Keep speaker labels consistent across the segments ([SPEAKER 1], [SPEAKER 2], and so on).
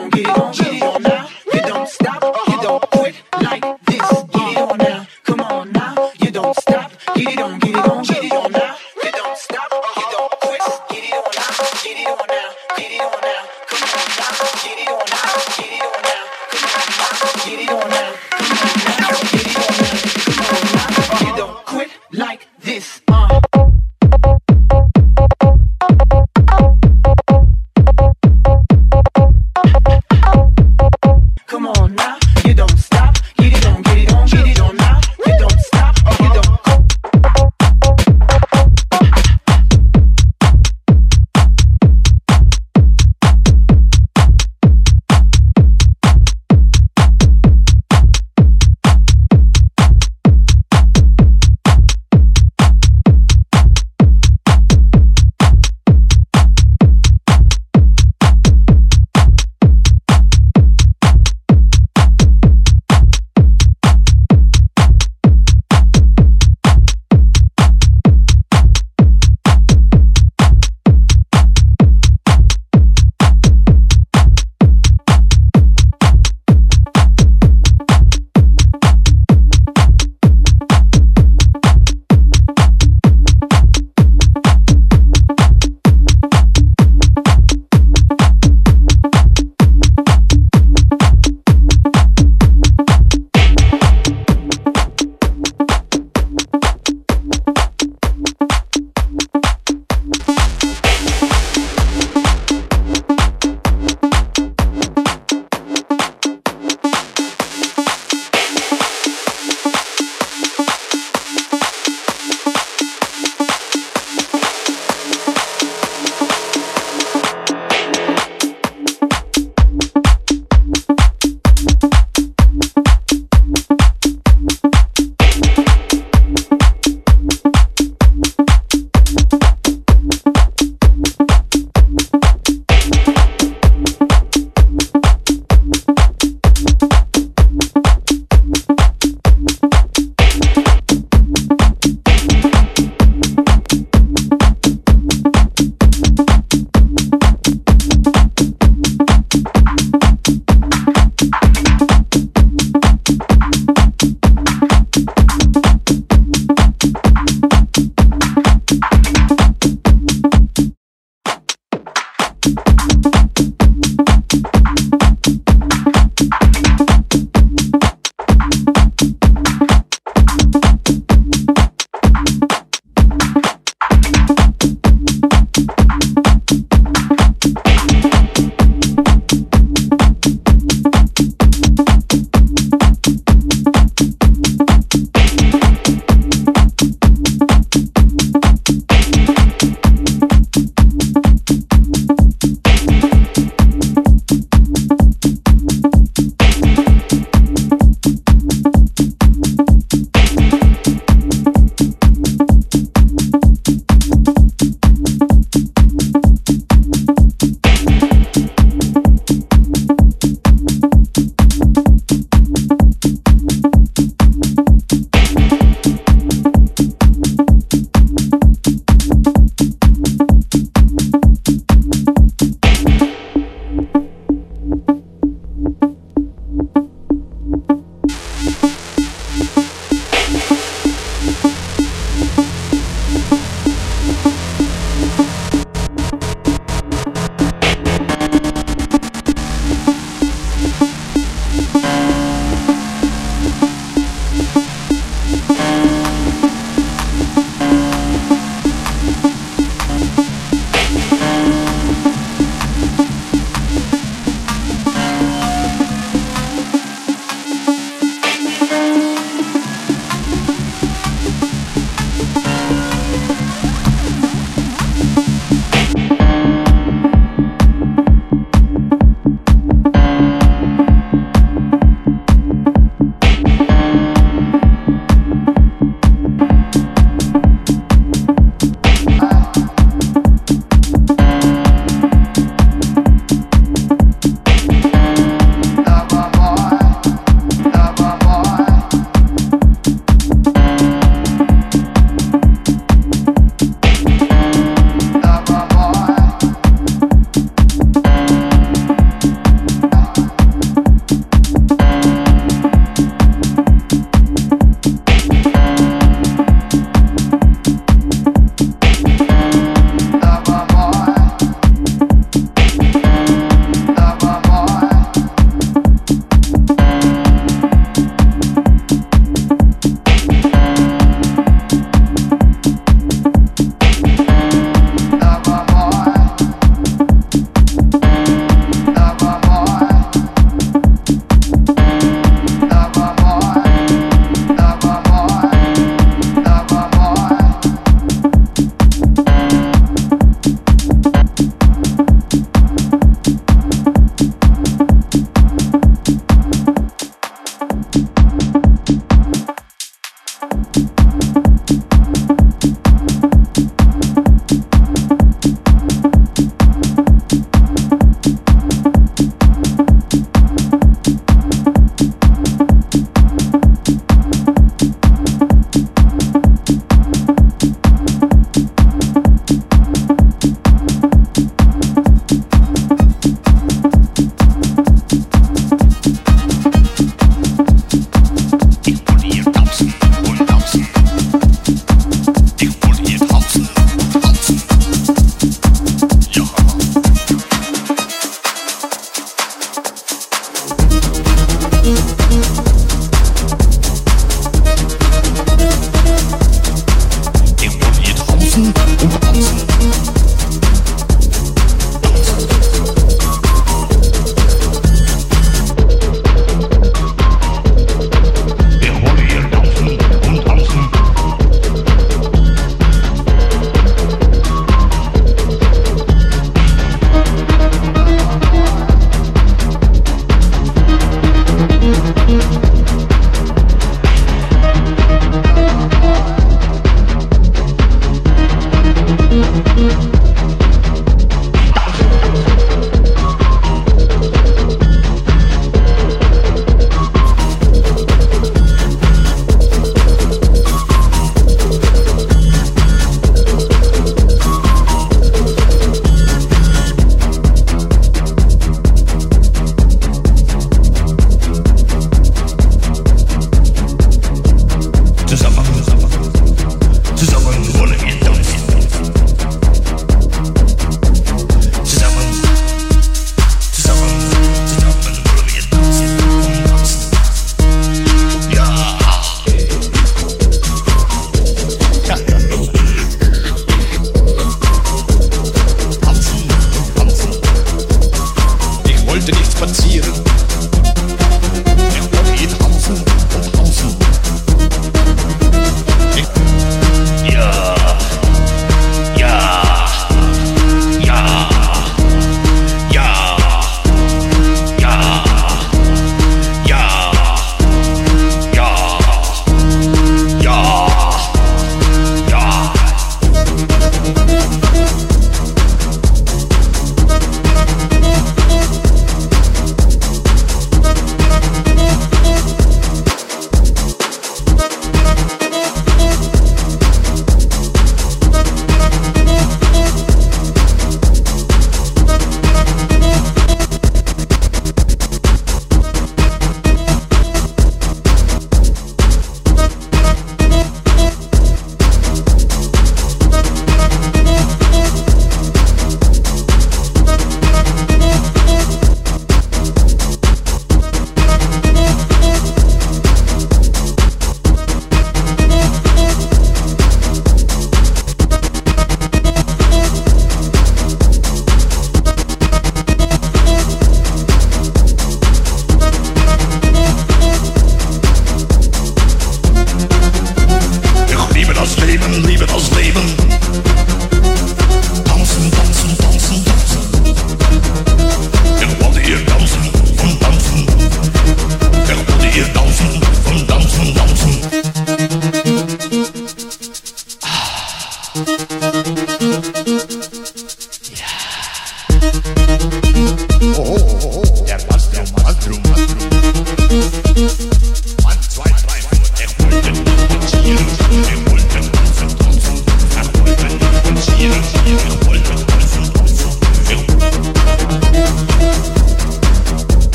[SPEAKER 1] don't get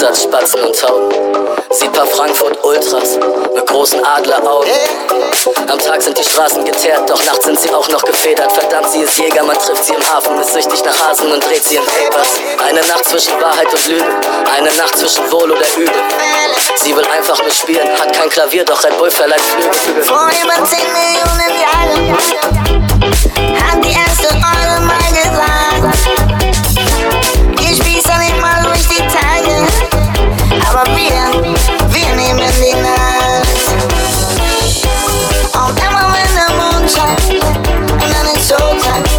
[SPEAKER 1] Stadt Spatzen und Tauben. Sieht paar Frankfurt Ultras mit großen Adleraugen. Am Tag sind die Straßen geteert, doch nachts sind sie auch noch gefedert. Verdammt, sie ist Jäger, man trifft sie im Hafen, ist süchtig nach Hasen und dreht sie in Papers. Eine Nacht zwischen Wahrheit und Lüge, eine Nacht zwischen Wohl oder Übel. Sie will einfach nur spielen, hat kein Klavier, doch Red Bull verleiht Flügel.
[SPEAKER 2] Vor über 10 Millionen Jahren hat die erste Eule mal gesagt. so
[SPEAKER 3] tight.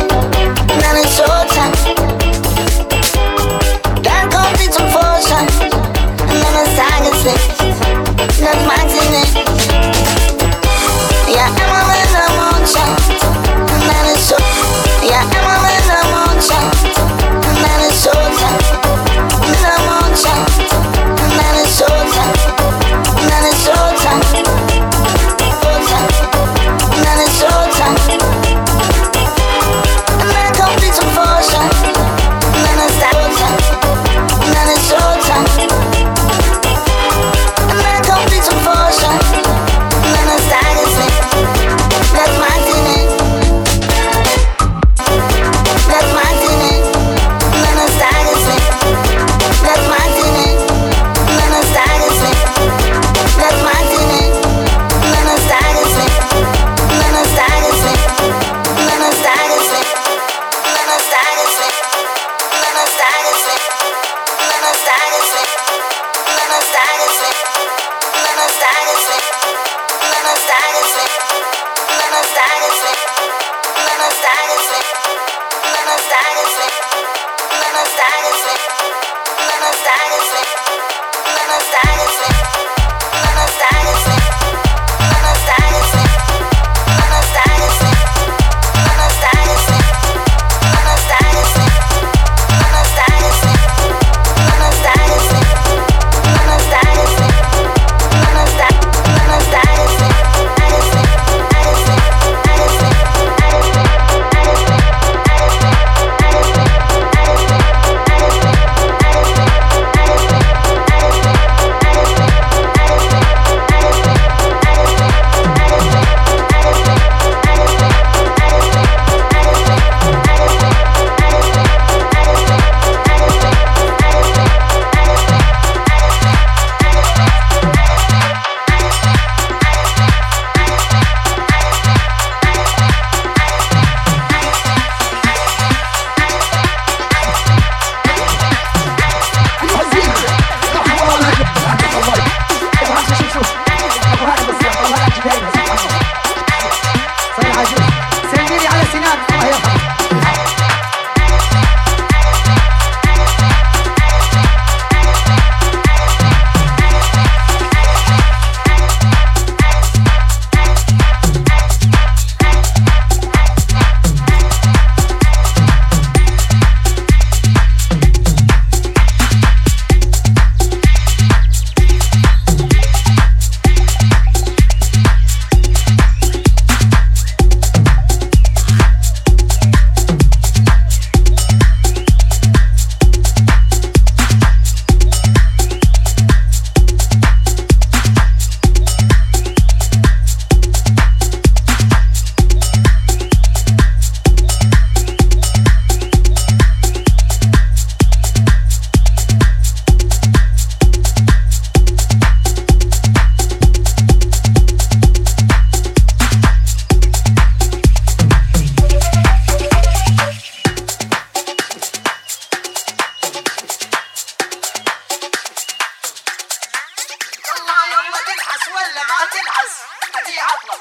[SPEAKER 3] ولا ما تنحس أني عطلة.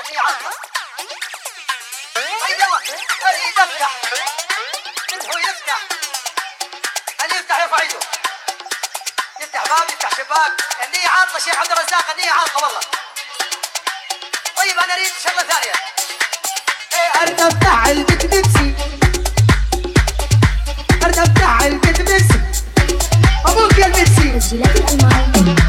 [SPEAKER 3] أني عطلة. أيوه أريد أفتح. هو يفتح. اللي يفتح يرفع ايده يفتح باب يفتح شباك. أني عطلة شيخ عبد الرزاق. أني عطلة والله. طيب أنا أريد شغلة ثانية. إيه
[SPEAKER 4] أريد أفتح البيت نفسي أريد أفتح البيت نفسي أبوك يا الميسي